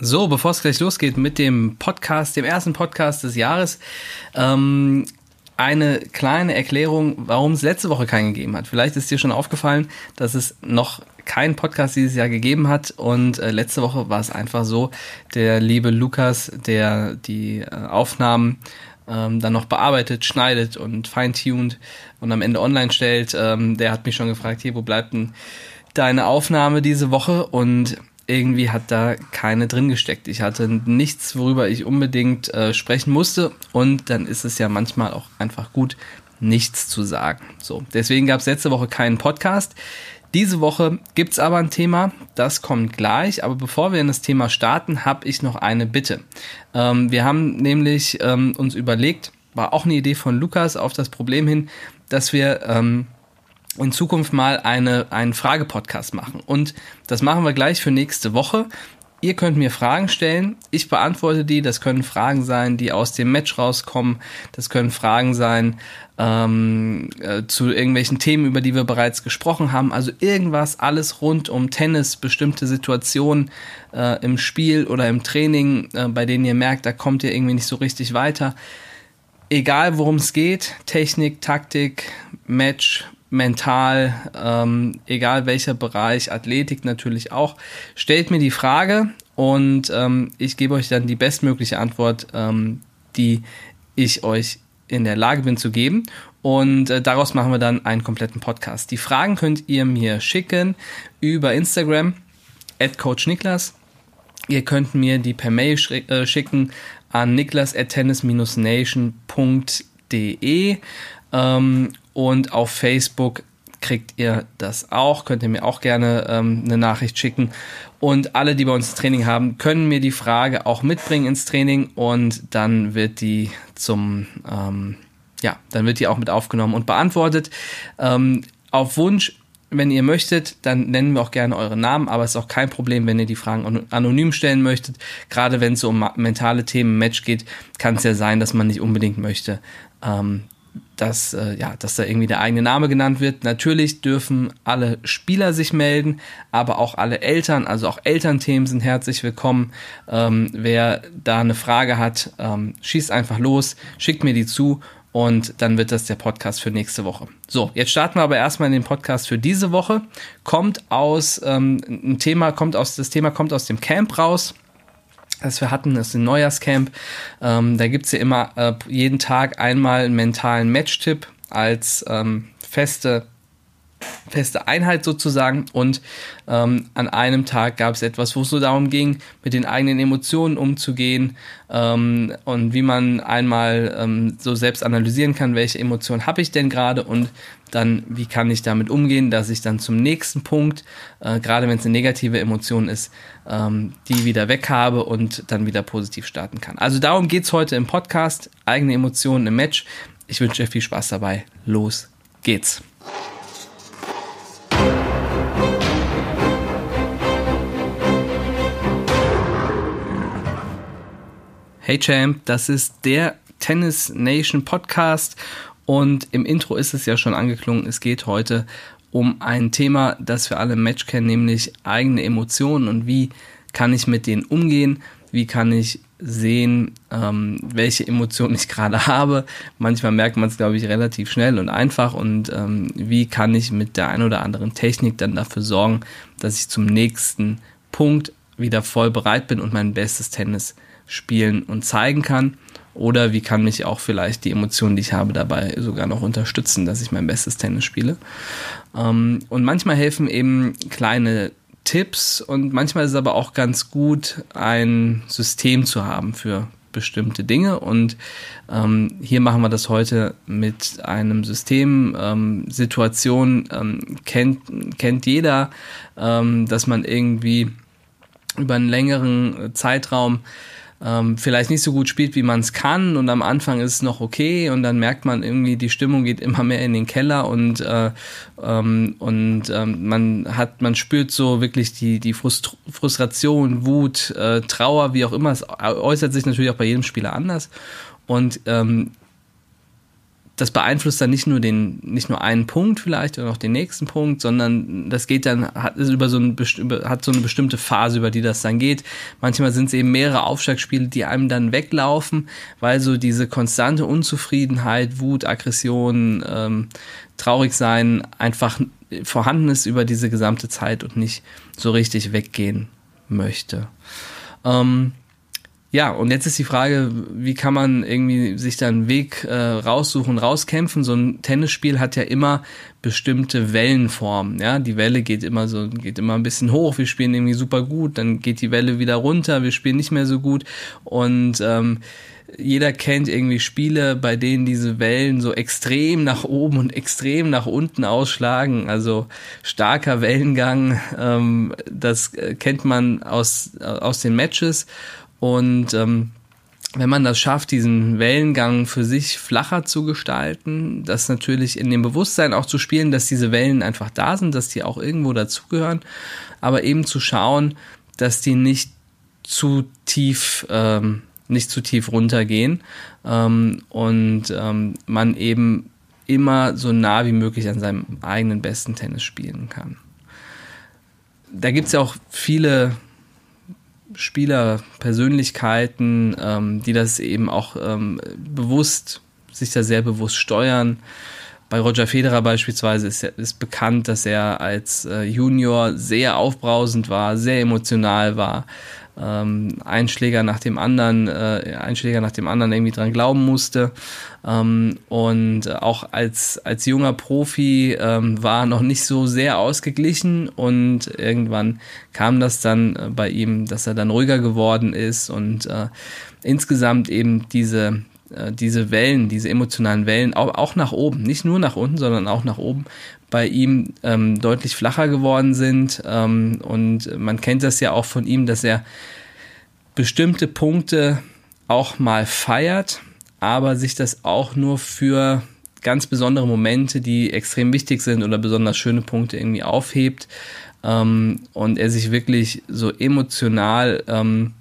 So, bevor es gleich losgeht mit dem Podcast, dem ersten Podcast des Jahres, ähm, eine kleine Erklärung, warum es letzte Woche keinen gegeben hat. Vielleicht ist dir schon aufgefallen, dass es noch keinen Podcast dieses Jahr gegeben hat und äh, letzte Woche war es einfach so, der liebe Lukas, der die äh, Aufnahmen ähm, dann noch bearbeitet, schneidet und feintuned und am Ende online stellt, ähm, der hat mich schon gefragt, hier, wo bleibt denn deine Aufnahme diese Woche? Und irgendwie hat da keine drin gesteckt. Ich hatte nichts, worüber ich unbedingt äh, sprechen musste. Und dann ist es ja manchmal auch einfach gut, nichts zu sagen. So, deswegen gab es letzte Woche keinen Podcast. Diese Woche gibt es aber ein Thema, das kommt gleich. Aber bevor wir in das Thema starten, habe ich noch eine Bitte. Ähm, wir haben nämlich ähm, uns überlegt, war auch eine Idee von Lukas auf das Problem hin, dass wir ähm, in Zukunft mal eine, einen Frage-Podcast machen. Und das machen wir gleich für nächste Woche. Ihr könnt mir Fragen stellen, ich beantworte die. Das können Fragen sein, die aus dem Match rauskommen. Das können Fragen sein ähm, äh, zu irgendwelchen Themen, über die wir bereits gesprochen haben. Also irgendwas, alles rund um Tennis, bestimmte Situationen äh, im Spiel oder im Training, äh, bei denen ihr merkt, da kommt ihr irgendwie nicht so richtig weiter. Egal worum es geht, Technik, Taktik, Match, mental, ähm, egal welcher Bereich, Athletik natürlich auch, stellt mir die Frage und ähm, ich gebe euch dann die bestmögliche Antwort, ähm, die ich euch in der Lage bin zu geben. Und äh, daraus machen wir dann einen kompletten Podcast. Die Fragen könnt ihr mir schicken über Instagram, at Coach Niklas. Ihr könnt mir die per Mail äh, schicken an niklas at tennis-nation.de. Ähm, und auf Facebook kriegt ihr das auch. Könnt ihr mir auch gerne ähm, eine Nachricht schicken. Und alle, die bei uns Training haben, können mir die Frage auch mitbringen ins Training und dann wird die zum, ähm, ja, dann wird die auch mit aufgenommen und beantwortet. Ähm, auf Wunsch wenn ihr möchtet, dann nennen wir auch gerne eure Namen, aber es ist auch kein Problem, wenn ihr die Fragen anonym stellen möchtet. Gerade wenn es um mentale Themen Match geht, kann es ja sein, dass man nicht unbedingt möchte, ähm, dass, äh, ja, dass da irgendwie der eigene Name genannt wird. Natürlich dürfen alle Spieler sich melden, aber auch alle Eltern, also auch Elternthemen sind herzlich willkommen. Ähm, wer da eine Frage hat, ähm, schießt einfach los, schickt mir die zu und dann wird das der Podcast für nächste Woche. So, jetzt starten wir aber erstmal in den Podcast für diese Woche. Kommt aus ähm, ein Thema, kommt aus das Thema kommt aus dem Camp raus das wir hatten, das ist ein Neujahrscamp. Ähm, da gibt's ja immer äh, jeden Tag einmal einen mentalen Match-Tipp als ähm, feste feste Einheit sozusagen und ähm, an einem Tag gab es etwas, wo es so darum ging, mit den eigenen Emotionen umzugehen ähm, und wie man einmal ähm, so selbst analysieren kann, welche Emotionen habe ich denn gerade und dann wie kann ich damit umgehen, dass ich dann zum nächsten Punkt, äh, gerade wenn es eine negative Emotion ist, ähm, die wieder weg habe und dann wieder positiv starten kann. Also darum geht es heute im Podcast, eigene Emotionen im Match. Ich wünsche dir viel Spaß dabei. Los geht's. Hey Champ, das ist der Tennis Nation Podcast und im Intro ist es ja schon angeklungen, es geht heute um ein Thema, das wir alle im Match kennen, nämlich eigene Emotionen und wie kann ich mit denen umgehen, wie kann ich sehen, ähm, welche Emotionen ich gerade habe. Manchmal merkt man es, glaube ich, relativ schnell und einfach und ähm, wie kann ich mit der ein oder anderen Technik dann dafür sorgen, dass ich zum nächsten Punkt wieder voll bereit bin und mein bestes Tennis spielen und zeigen kann? Oder wie kann mich auch vielleicht die Emotionen, die ich habe, dabei sogar noch unterstützen, dass ich mein bestes Tennis spiele? Ähm, und manchmal helfen eben kleine Tipps und manchmal ist es aber auch ganz gut, ein System zu haben für bestimmte Dinge. Und ähm, hier machen wir das heute mit einem System. Ähm, Situation ähm, kennt, kennt jeder, ähm, dass man irgendwie über einen längeren Zeitraum ähm, vielleicht nicht so gut spielt, wie man es kann und am Anfang ist es noch okay und dann merkt man irgendwie, die Stimmung geht immer mehr in den Keller und, äh, ähm, und ähm, man hat, man spürt so wirklich die, die Frust Frustration, Wut, äh, Trauer, wie auch immer, es äußert sich natürlich auch bei jedem Spieler anders und ähm, das beeinflusst dann nicht nur den, nicht nur einen Punkt vielleicht oder noch den nächsten Punkt, sondern das geht dann, hat über so ein, hat so eine bestimmte Phase, über die das dann geht. Manchmal sind es eben mehrere Aufschlagspiele, die einem dann weglaufen, weil so diese konstante Unzufriedenheit, Wut, Aggression, ähm, traurig sein einfach vorhanden ist über diese gesamte Zeit und nicht so richtig weggehen möchte. Ähm, ja, und jetzt ist die Frage, wie kann man irgendwie sich da einen Weg äh, raussuchen, rauskämpfen? So ein Tennisspiel hat ja immer bestimmte Wellenformen. Ja, die Welle geht immer so, geht immer ein bisschen hoch. Wir spielen irgendwie super gut, dann geht die Welle wieder runter. Wir spielen nicht mehr so gut und ähm, jeder kennt irgendwie Spiele, bei denen diese Wellen so extrem nach oben und extrem nach unten ausschlagen. Also starker Wellengang, ähm, das äh, kennt man aus, aus den Matches. Und ähm, wenn man das schafft, diesen Wellengang für sich flacher zu gestalten, das natürlich in dem Bewusstsein auch zu spielen, dass diese Wellen einfach da sind, dass die auch irgendwo dazugehören, aber eben zu schauen, dass die nicht zu tief, ähm, nicht zu tief runtergehen ähm, und ähm, man eben immer so nah wie möglich an seinem eigenen besten Tennis spielen kann. Da gibt es ja auch viele Spieler, Persönlichkeiten, ähm, die das eben auch ähm, bewusst, sich da sehr bewusst steuern. Bei Roger Federer beispielsweise ist, ist bekannt, dass er als äh, Junior sehr aufbrausend war, sehr emotional war, ähm, Einschläger nach dem anderen, äh, Einschläger nach dem anderen irgendwie dran glauben musste. Ähm, und auch als, als junger Profi ähm, war noch nicht so sehr ausgeglichen. Und irgendwann kam das dann äh, bei ihm, dass er dann ruhiger geworden ist. Und äh, insgesamt eben diese, äh, diese Wellen, diese emotionalen Wellen, auch, auch nach oben, nicht nur nach unten, sondern auch nach oben, bei ihm ähm, deutlich flacher geworden sind. Ähm, und man kennt das ja auch von ihm, dass er bestimmte Punkte auch mal feiert, aber sich das auch nur für ganz besondere Momente, die extrem wichtig sind oder besonders schöne Punkte irgendwie aufhebt ähm, und er sich wirklich so emotional ähm,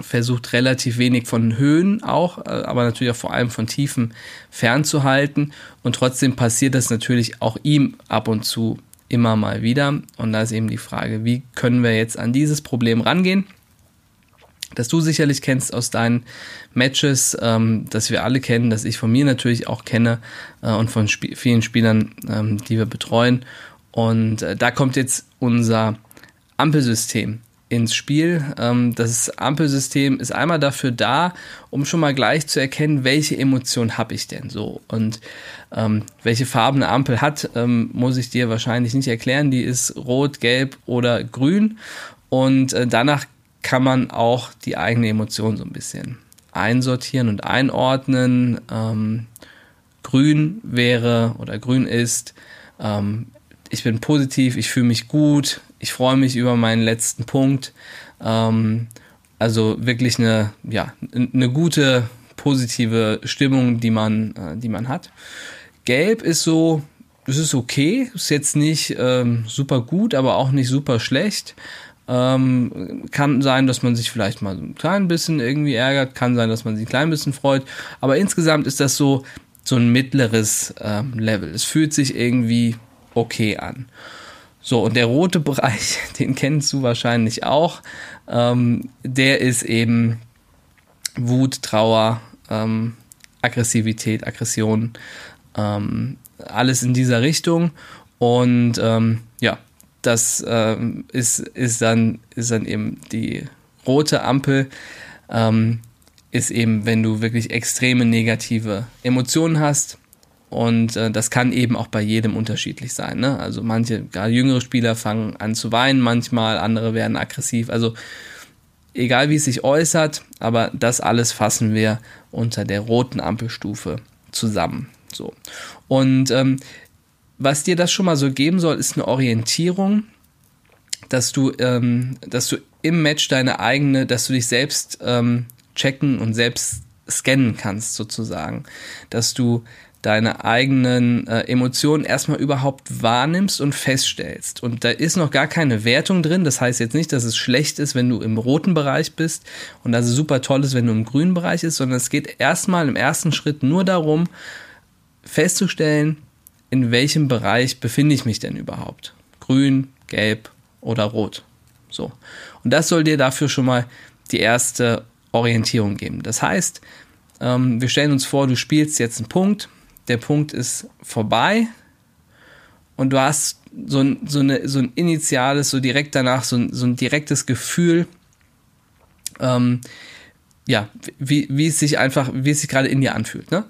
versucht relativ wenig von Höhen auch, äh, aber natürlich auch vor allem von Tiefen fernzuhalten. Und trotzdem passiert das natürlich auch ihm ab und zu immer mal wieder. Und da ist eben die Frage, wie können wir jetzt an dieses Problem rangehen? Das du sicherlich kennst aus deinen Matches, ähm, das wir alle kennen, das ich von mir natürlich auch kenne äh, und von Sp vielen Spielern, ähm, die wir betreuen. Und äh, da kommt jetzt unser Ampelsystem ins Spiel. Ähm, das Ampelsystem ist einmal dafür da, um schon mal gleich zu erkennen, welche Emotion habe ich denn so und ähm, welche Farben eine Ampel hat, ähm, muss ich dir wahrscheinlich nicht erklären. Die ist rot, gelb oder grün und äh, danach kann man auch die eigene Emotion so ein bisschen einsortieren und einordnen. Ähm, grün wäre oder grün ist, ähm, ich bin positiv, ich fühle mich gut, ich freue mich über meinen letzten Punkt. Ähm, also wirklich eine, ja, eine gute, positive Stimmung, die man, äh, die man hat. Gelb ist so, es ist okay, ist jetzt nicht ähm, super gut, aber auch nicht super schlecht. Ähm, kann sein, dass man sich vielleicht mal so ein klein bisschen irgendwie ärgert, kann sein, dass man sich ein klein bisschen freut, aber insgesamt ist das so, so ein mittleres ähm, Level. Es fühlt sich irgendwie okay an. So, und der rote Bereich, den kennst du wahrscheinlich auch, ähm, der ist eben Wut, Trauer, ähm, Aggressivität, Aggression, ähm, alles in dieser Richtung. Und ähm, ja, das ähm, ist, ist, dann, ist dann eben die rote Ampel. Ähm, ist eben, wenn du wirklich extreme negative Emotionen hast, und äh, das kann eben auch bei jedem unterschiedlich sein. Ne? Also manche, gerade jüngere Spieler fangen an zu weinen manchmal, andere werden aggressiv. Also egal wie es sich äußert, aber das alles fassen wir unter der roten Ampelstufe zusammen. So. Und ähm, was dir das schon mal so geben soll, ist eine Orientierung, dass du, ähm, dass du im Match deine eigene, dass du dich selbst ähm, checken und selbst scannen kannst, sozusagen. Dass du deine eigenen äh, Emotionen erstmal überhaupt wahrnimmst und feststellst. Und da ist noch gar keine Wertung drin. Das heißt jetzt nicht, dass es schlecht ist, wenn du im roten Bereich bist und dass es super toll ist, wenn du im grünen Bereich bist, sondern es geht erstmal im ersten Schritt nur darum, festzustellen, in welchem Bereich befinde ich mich denn überhaupt. Grün, gelb oder rot. So. Und das soll dir dafür schon mal die erste Orientierung geben. Das heißt, ähm, wir stellen uns vor, du spielst jetzt einen Punkt, der Punkt ist vorbei und du hast so ein, so eine, so ein initiales, so direkt danach, so ein, so ein direktes Gefühl, ähm, ja, wie, wie es sich einfach, wie es sich gerade in dir anfühlt. Ne?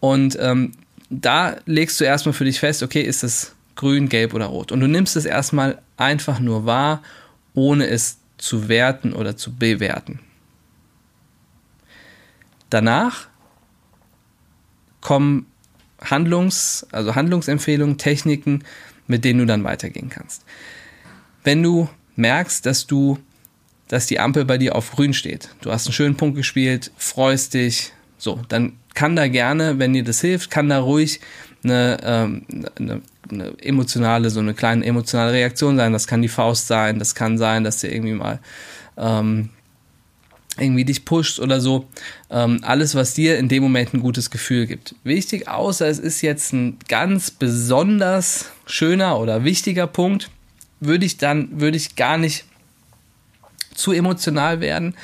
Und ähm, da legst du erstmal für dich fest, okay, ist das grün, gelb oder rot? Und du nimmst es erstmal einfach nur wahr, ohne es zu werten oder zu bewerten. Danach kommen Handlungs, also Handlungsempfehlungen, Techniken, mit denen du dann weitergehen kannst. Wenn du merkst, dass du, dass die Ampel bei dir auf grün steht, du hast einen schönen Punkt gespielt, freust dich, so, dann kann da gerne, wenn dir das hilft, kann da ruhig eine, ähm, eine, eine emotionale, so eine kleine emotionale Reaktion sein. Das kann die Faust sein, das kann sein, dass dir irgendwie mal ähm, irgendwie dich pusht oder so. Ähm, alles, was dir in dem Moment ein gutes Gefühl gibt. Wichtig, außer es ist jetzt ein ganz besonders schöner oder wichtiger Punkt, würde ich dann, würde ich gar nicht zu emotional werden,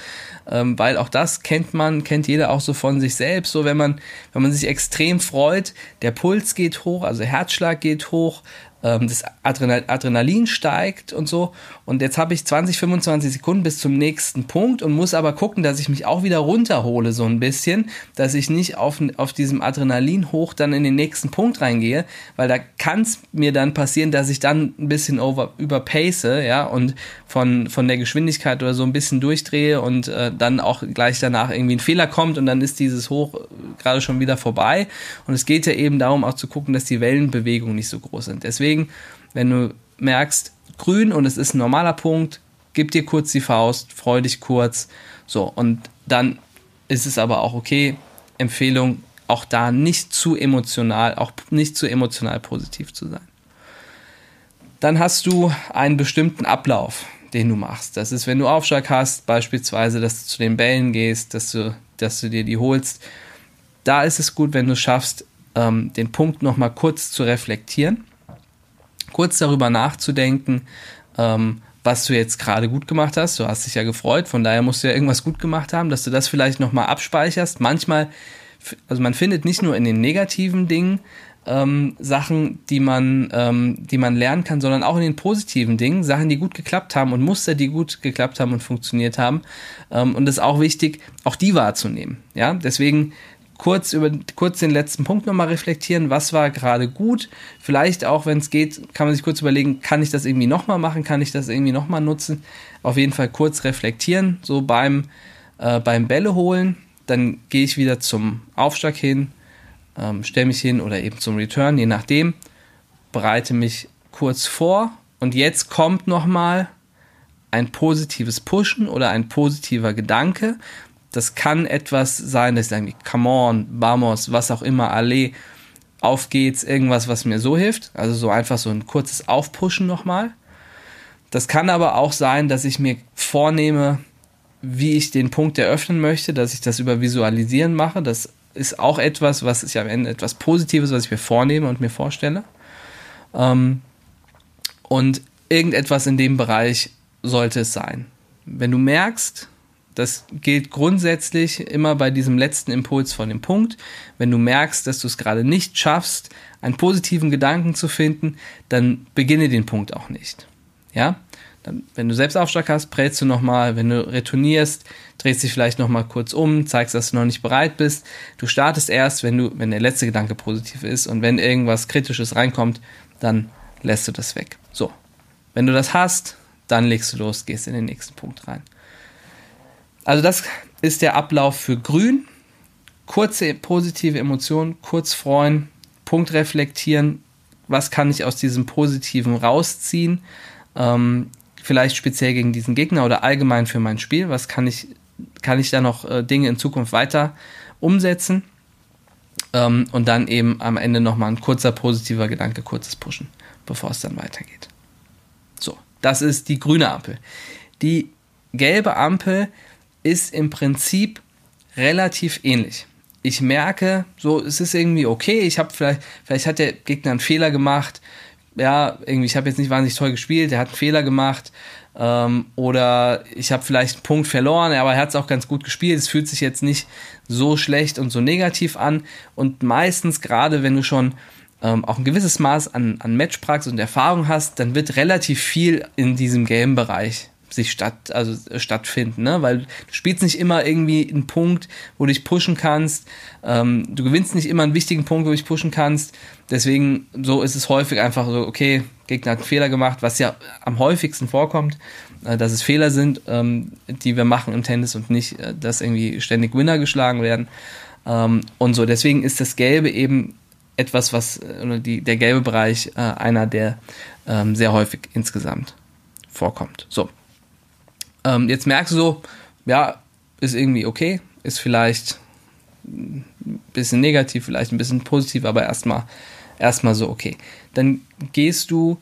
ähm, weil auch das kennt man, kennt jeder auch so von sich selbst. So, wenn man, wenn man sich extrem freut, der Puls geht hoch, also Herzschlag geht hoch, das Adrenalin steigt und so. Und jetzt habe ich 20, 25 Sekunden bis zum nächsten Punkt und muss aber gucken, dass ich mich auch wieder runterhole so ein bisschen, dass ich nicht auf, auf diesem Adrenalin hoch dann in den nächsten Punkt reingehe, weil da kann es mir dann passieren, dass ich dann ein bisschen over, überpace, ja, und von, von der Geschwindigkeit oder so ein bisschen durchdrehe und äh, dann auch gleich danach irgendwie ein Fehler kommt und dann ist dieses Hoch äh, gerade schon wieder vorbei. Und es geht ja eben darum auch zu gucken, dass die Wellenbewegungen nicht so groß sind. Deswegen Deswegen, wenn du merkst, grün und es ist ein normaler Punkt, gib dir kurz die Faust, freu dich kurz. So, und dann ist es aber auch okay. Empfehlung, auch da nicht zu emotional, auch nicht zu emotional positiv zu sein. Dann hast du einen bestimmten Ablauf, den du machst. Das ist, wenn du Aufschlag hast, beispielsweise, dass du zu den Bällen gehst, dass du, dass du dir die holst. Da ist es gut, wenn du schaffst, ähm, den Punkt nochmal kurz zu reflektieren kurz darüber nachzudenken, ähm, was du jetzt gerade gut gemacht hast. Du hast dich ja gefreut, von daher musst du ja irgendwas gut gemacht haben, dass du das vielleicht nochmal abspeicherst. Manchmal, also man findet nicht nur in den negativen Dingen ähm, Sachen, die man, ähm, die man lernen kann, sondern auch in den positiven Dingen, Sachen, die gut geklappt haben und Muster, die gut geklappt haben und funktioniert haben. Ähm, und es ist auch wichtig, auch die wahrzunehmen. Ja, deswegen kurz über kurz den letzten Punkt nochmal reflektieren, was war gerade gut. Vielleicht auch, wenn es geht, kann man sich kurz überlegen, kann ich das irgendwie nochmal machen, kann ich das irgendwie nochmal nutzen. Auf jeden Fall kurz reflektieren, so beim, äh, beim Bälle holen. Dann gehe ich wieder zum Aufschlag hin, ähm, stelle mich hin oder eben zum Return, je nachdem. Bereite mich kurz vor und jetzt kommt nochmal ein positives Pushen oder ein positiver Gedanke, das kann etwas sein, dass ich sage, come on, vamos, was auch immer, alle, auf geht's, irgendwas, was mir so hilft. Also so einfach so ein kurzes Aufpushen nochmal. Das kann aber auch sein, dass ich mir vornehme, wie ich den Punkt eröffnen möchte, dass ich das über Visualisieren mache. Das ist auch etwas, was ich am Ende etwas Positives, was ich mir vornehme und mir vorstelle. Ähm, und irgendetwas in dem Bereich sollte es sein. Wenn du merkst, das gilt grundsätzlich immer bei diesem letzten Impuls von dem Punkt. Wenn du merkst, dass du es gerade nicht schaffst, einen positiven Gedanken zu finden, dann beginne den Punkt auch nicht. Ja? Dann, wenn du Selbstaufschlag hast, prellst du nochmal. Wenn du retournierst, drehst dich vielleicht nochmal kurz um, zeigst, dass du noch nicht bereit bist. Du startest erst, wenn du, wenn der letzte Gedanke positiv ist und wenn irgendwas Kritisches reinkommt, dann lässt du das weg. So. Wenn du das hast, dann legst du los, gehst in den nächsten Punkt rein. Also das ist der Ablauf für Grün. Kurze positive Emotionen, kurz freuen, Punkt reflektieren. Was kann ich aus diesem Positiven rausziehen? Ähm, vielleicht speziell gegen diesen Gegner oder allgemein für mein Spiel. Was kann ich, kann ich da noch äh, Dinge in Zukunft weiter umsetzen? Ähm, und dann eben am Ende nochmal ein kurzer positiver Gedanke, kurzes Pushen, bevor es dann weitergeht. So, das ist die grüne Ampel. Die gelbe Ampel ist im Prinzip relativ ähnlich. ich merke, so, es ist irgendwie okay, ich habe vielleicht, vielleicht hat der Gegner einen Fehler gemacht, ja, irgendwie, ich habe jetzt nicht wahnsinnig toll gespielt, der hat einen Fehler gemacht, ähm, oder ich habe vielleicht einen Punkt verloren, aber er hat es auch ganz gut gespielt. Es fühlt sich jetzt nicht so schlecht und so negativ an. Und meistens, gerade wenn du schon ähm, auch ein gewisses Maß an, an Matchpraxis und Erfahrung hast, dann wird relativ viel in diesem Game-Bereich sich statt, also stattfinden, ne? Weil du spielst nicht immer irgendwie einen Punkt, wo du dich pushen kannst. Ähm, du gewinnst nicht immer einen wichtigen Punkt, wo du dich pushen kannst. Deswegen, so ist es häufig einfach so, okay, Gegner hat einen Fehler gemacht, was ja am häufigsten vorkommt, äh, dass es Fehler sind, ähm, die wir machen im Tennis und nicht, äh, dass irgendwie ständig Winner geschlagen werden. Ähm, und so, deswegen ist das Gelbe eben etwas, was, äh, oder die, der gelbe Bereich äh, einer, der ähm, sehr häufig insgesamt vorkommt. So. Ähm, jetzt merkst du so, ja, ist irgendwie okay, ist vielleicht ein bisschen negativ, vielleicht ein bisschen positiv, aber erstmal erstmal so okay. Dann gehst du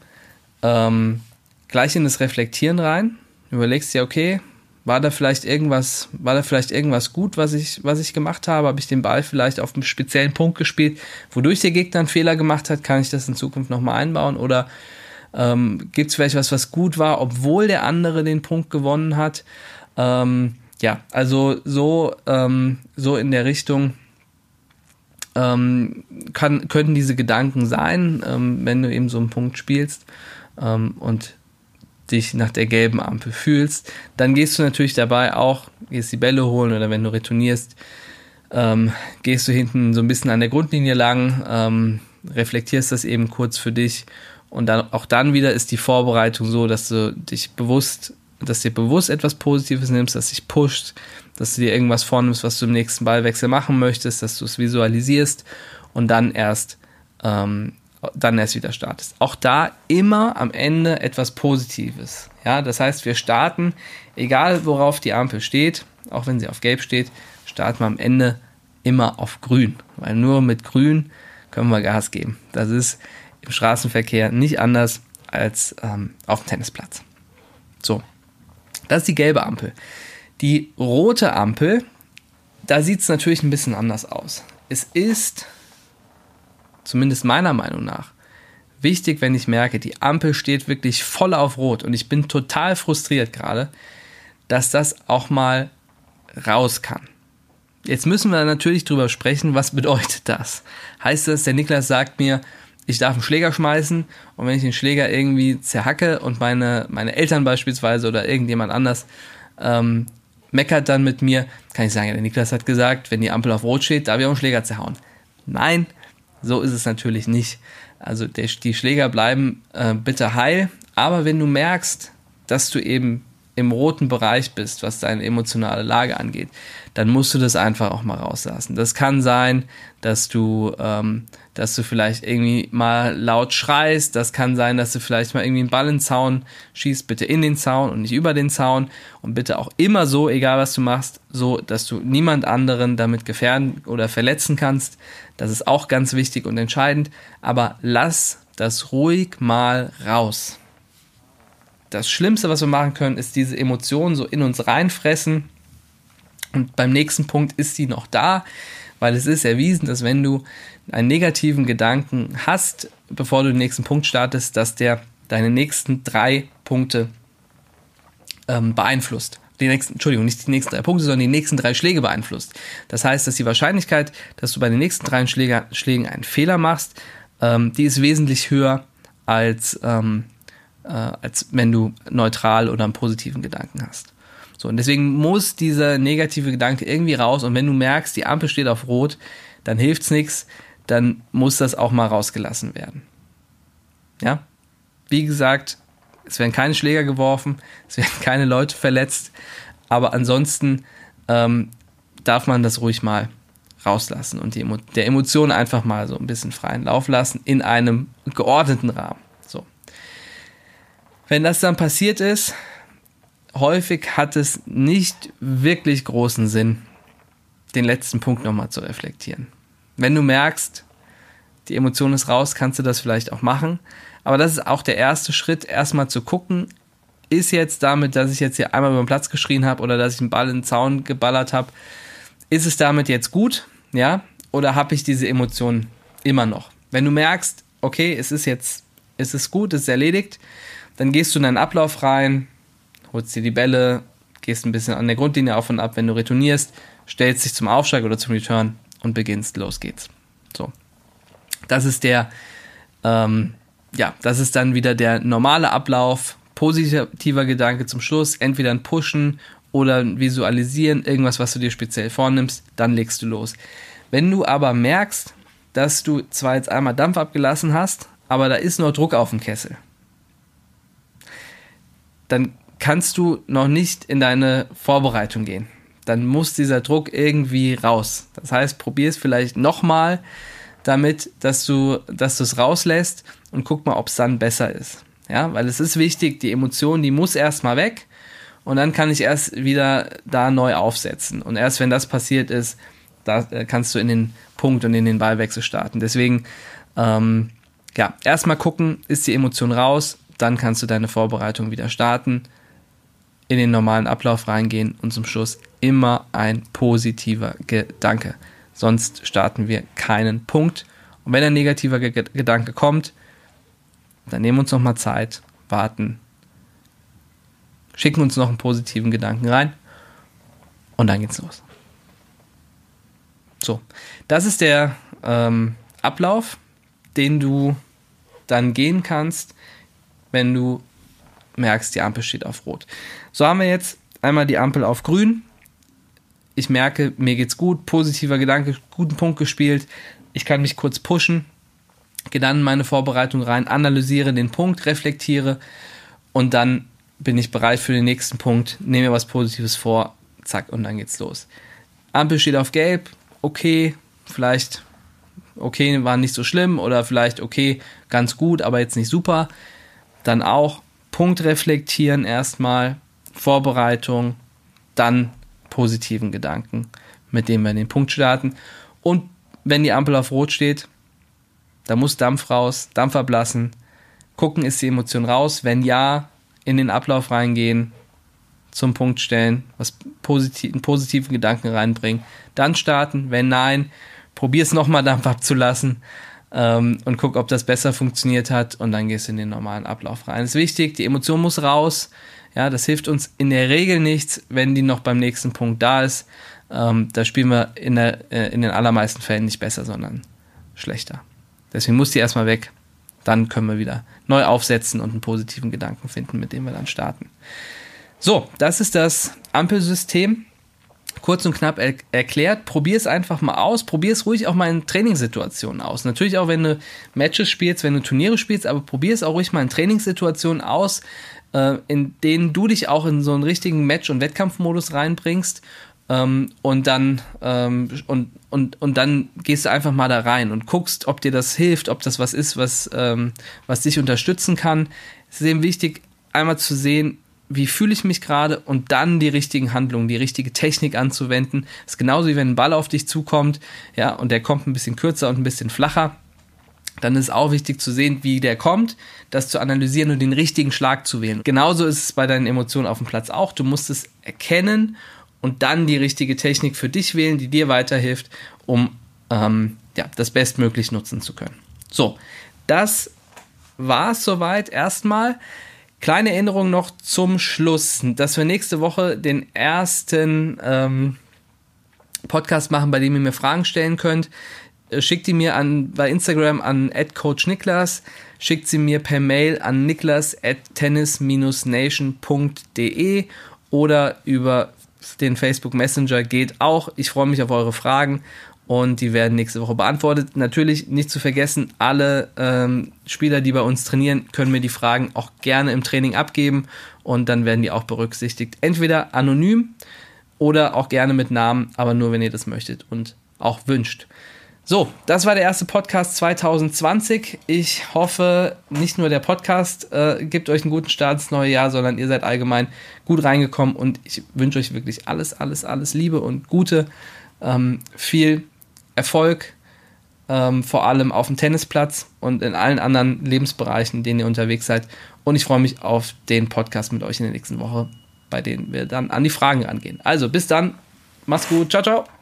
ähm, gleich in das Reflektieren rein, überlegst dir, okay, war da vielleicht irgendwas, war da vielleicht irgendwas gut, was ich, was ich gemacht habe? Habe ich den Ball vielleicht auf einen speziellen Punkt gespielt, wodurch der Gegner einen Fehler gemacht hat? Kann ich das in Zukunft nochmal einbauen? Oder ähm, gibt es vielleicht was, was gut war, obwohl der andere den Punkt gewonnen hat? Ähm, ja, also so, ähm, so in der Richtung ähm, kann, könnten diese Gedanken sein, ähm, wenn du eben so einen Punkt spielst ähm, und dich nach der gelben Ampel fühlst. Dann gehst du natürlich dabei auch, gehst die Bälle holen oder wenn du retournierst, ähm, gehst du hinten so ein bisschen an der Grundlinie lang, ähm, reflektierst das eben kurz für dich und dann auch dann wieder ist die Vorbereitung so, dass du dich bewusst, dass dir bewusst etwas Positives nimmst, dass dich pusht, dass du dir irgendwas vornimmst, was du im nächsten Ballwechsel machen möchtest, dass du es visualisierst und dann erst ähm, dann erst wieder startest. Auch da immer am Ende etwas Positives. Ja, das heißt, wir starten, egal worauf die Ampel steht, auch wenn sie auf Gelb steht, starten wir am Ende immer auf Grün, weil nur mit Grün können wir Gas geben. Das ist im Straßenverkehr nicht anders als ähm, auf dem Tennisplatz. So, das ist die gelbe Ampel. Die rote Ampel, da sieht es natürlich ein bisschen anders aus. Es ist, zumindest meiner Meinung nach, wichtig, wenn ich merke, die Ampel steht wirklich voll auf Rot und ich bin total frustriert gerade, dass das auch mal raus kann. Jetzt müssen wir natürlich drüber sprechen, was bedeutet das? Heißt das, der Niklas sagt mir, ich darf einen Schläger schmeißen und wenn ich den Schläger irgendwie zerhacke und meine, meine Eltern beispielsweise oder irgendjemand anders ähm, meckert dann mit mir, kann ich sagen, der Niklas hat gesagt, wenn die Ampel auf Rot steht, darf ich auch einen Schläger zerhauen. Nein, so ist es natürlich nicht. Also der, die Schläger bleiben äh, bitte heil, aber wenn du merkst, dass du eben im roten Bereich bist, was deine emotionale Lage angeht, dann musst du das einfach auch mal rauslassen. Das kann sein, dass du, ähm, dass du vielleicht irgendwie mal laut schreist. Das kann sein, dass du vielleicht mal irgendwie einen Ball in den Zaun schießt. Bitte in den Zaun und nicht über den Zaun. Und bitte auch immer so, egal was du machst, so, dass du niemand anderen damit gefährden oder verletzen kannst. Das ist auch ganz wichtig und entscheidend. Aber lass das ruhig mal raus das Schlimmste, was wir machen können, ist diese Emotionen so in uns reinfressen. Und beim nächsten Punkt ist sie noch da, weil es ist erwiesen, dass wenn du einen negativen Gedanken hast, bevor du den nächsten Punkt startest, dass der deine nächsten drei Punkte ähm, beeinflusst. Die nächsten, Entschuldigung, nicht die nächsten drei Punkte, sondern die nächsten drei Schläge beeinflusst. Das heißt, dass die Wahrscheinlichkeit, dass du bei den nächsten drei Schläger, Schlägen einen Fehler machst, ähm, die ist wesentlich höher als ähm, äh, als wenn du neutral oder einen positiven Gedanken hast. So, und deswegen muss dieser negative Gedanke irgendwie raus. Und wenn du merkst, die Ampel steht auf Rot, dann hilft's nichts, dann muss das auch mal rausgelassen werden. Ja? Wie gesagt, es werden keine Schläger geworfen, es werden keine Leute verletzt, aber ansonsten ähm, darf man das ruhig mal rauslassen und die der Emotionen einfach mal so ein bisschen freien Lauf lassen in einem geordneten Rahmen. Wenn das dann passiert ist, häufig hat es nicht wirklich großen Sinn, den letzten Punkt nochmal zu reflektieren. Wenn du merkst, die Emotion ist raus, kannst du das vielleicht auch machen. Aber das ist auch der erste Schritt, erstmal zu gucken, ist jetzt damit, dass ich jetzt hier einmal über den Platz geschrien habe oder dass ich einen Ball in den Zaun geballert habe, ist es damit jetzt gut? ja, oder habe ich diese Emotionen immer noch? Wenn du merkst, okay, es ist jetzt, es ist gut, es ist erledigt, dann gehst du in deinen Ablauf rein, holst dir die Bälle, gehst ein bisschen an der Grundlinie auf und ab, wenn du retournierst, stellst dich zum Aufschlag oder zum Return und beginnst, los geht's. So. Das ist der, ähm, ja, das ist dann wieder der normale Ablauf, positiver Gedanke zum Schluss, entweder ein Pushen oder ein Visualisieren, irgendwas, was du dir speziell vornimmst, dann legst du los. Wenn du aber merkst, dass du zwar jetzt einmal Dampf abgelassen hast, aber da ist noch Druck auf dem Kessel, dann kannst du noch nicht in deine Vorbereitung gehen. Dann muss dieser Druck irgendwie raus. Das heißt, probier es vielleicht nochmal damit, dass du, dass es rauslässt und guck mal, ob es dann besser ist. Ja, weil es ist wichtig, die Emotion, die muss erstmal weg und dann kann ich erst wieder da neu aufsetzen. Und erst wenn das passiert ist, da äh, kannst du in den Punkt und in den Ballwechsel starten. Deswegen, ähm, ja, erstmal gucken, ist die Emotion raus, dann kannst du deine Vorbereitung wieder starten, in den normalen Ablauf reingehen und zum Schluss immer ein positiver Gedanke. Sonst starten wir keinen Punkt. Und wenn ein negativer Ge Gedanke kommt, dann nehmen wir uns nochmal Zeit, warten, schicken uns noch einen positiven Gedanken rein und dann geht's los. So, das ist der ähm, Ablauf, den du dann gehen kannst, wenn du merkst, die Ampel steht auf Rot. So haben wir jetzt einmal die Ampel auf Grün. Ich merke, mir geht's gut, positiver Gedanke, guten Punkt gespielt. Ich kann mich kurz pushen, gehe dann in meine Vorbereitung rein, analysiere den Punkt, reflektiere und dann bin ich bereit für den nächsten Punkt, nehme mir was Positives vor, zack, und dann geht's los. Ampel steht auf Gelb, okay, vielleicht okay, war nicht so schlimm oder vielleicht okay, ganz gut, aber jetzt nicht super. Dann auch Punkt reflektieren erstmal, Vorbereitung, dann positiven Gedanken, mit dem wir den Punkt starten. Und wenn die Ampel auf Rot steht, da muss Dampf raus, Dampf ablassen, gucken, ist die Emotion raus. Wenn ja, in den Ablauf reingehen, zum Punkt stellen, was positiv, einen positiven Gedanken reinbringen, dann starten. Wenn nein, probier es nochmal Dampf abzulassen ähm, und guck, ob das besser funktioniert hat und dann gehst du in den normalen Ablauf rein. Das ist wichtig, die Emotion muss raus. Ja, das hilft uns in der Regel nichts, wenn die noch beim nächsten Punkt da ist. Ähm, da spielen wir in, der, äh, in den allermeisten Fällen nicht besser, sondern schlechter. Deswegen muss die erstmal weg. Dann können wir wieder neu aufsetzen und einen positiven Gedanken finden, mit dem wir dann starten. So, das ist das Ampelsystem. Kurz und knapp er erklärt. Probier es einfach mal aus. Probier es ruhig auch mal in Trainingssituationen aus. Natürlich auch, wenn du Matches spielst, wenn du Turniere spielst, aber probier es auch ruhig mal in Trainingssituationen aus, äh, in denen du dich auch in so einen richtigen Match- und Wettkampfmodus reinbringst ähm, und dann ähm, und, und, und dann gehst du einfach mal da rein und guckst, ob dir das hilft, ob das was ist, was, ähm, was dich unterstützen kann. Es ist eben wichtig, einmal zu sehen, wie fühle ich mich gerade und dann die richtigen Handlungen, die richtige Technik anzuwenden. Das ist genauso wie wenn ein Ball auf dich zukommt, ja, und der kommt ein bisschen kürzer und ein bisschen flacher. Dann ist auch wichtig zu sehen, wie der kommt, das zu analysieren und den richtigen Schlag zu wählen. Genauso ist es bei deinen Emotionen auf dem Platz auch. Du musst es erkennen und dann die richtige Technik für dich wählen, die dir weiterhilft, um ähm, ja, das bestmöglich nutzen zu können. So, das war es soweit erstmal. Kleine Erinnerung noch zum Schluss, dass wir nächste Woche den ersten ähm, Podcast machen, bei dem ihr mir Fragen stellen könnt. Äh, schickt die mir an, bei Instagram an @coachniklas, schickt sie mir per Mail an niklas at tennis-nation.de oder über den Facebook Messenger geht auch. Ich freue mich auf eure Fragen und die werden nächste Woche beantwortet. Natürlich nicht zu vergessen, alle ähm, Spieler, die bei uns trainieren, können mir die Fragen auch gerne im Training abgeben und dann werden die auch berücksichtigt. Entweder anonym oder auch gerne mit Namen, aber nur wenn ihr das möchtet und auch wünscht. So, das war der erste Podcast 2020. Ich hoffe, nicht nur der Podcast äh, gibt euch einen guten Start ins neue Jahr, sondern ihr seid allgemein gut reingekommen und ich wünsche euch wirklich alles, alles, alles Liebe und Gute. Ähm, viel Erfolg, ähm, vor allem auf dem Tennisplatz und in allen anderen Lebensbereichen, in denen ihr unterwegs seid. Und ich freue mich auf den Podcast mit euch in der nächsten Woche, bei dem wir dann an die Fragen rangehen. Also bis dann, macht's gut, ciao, ciao.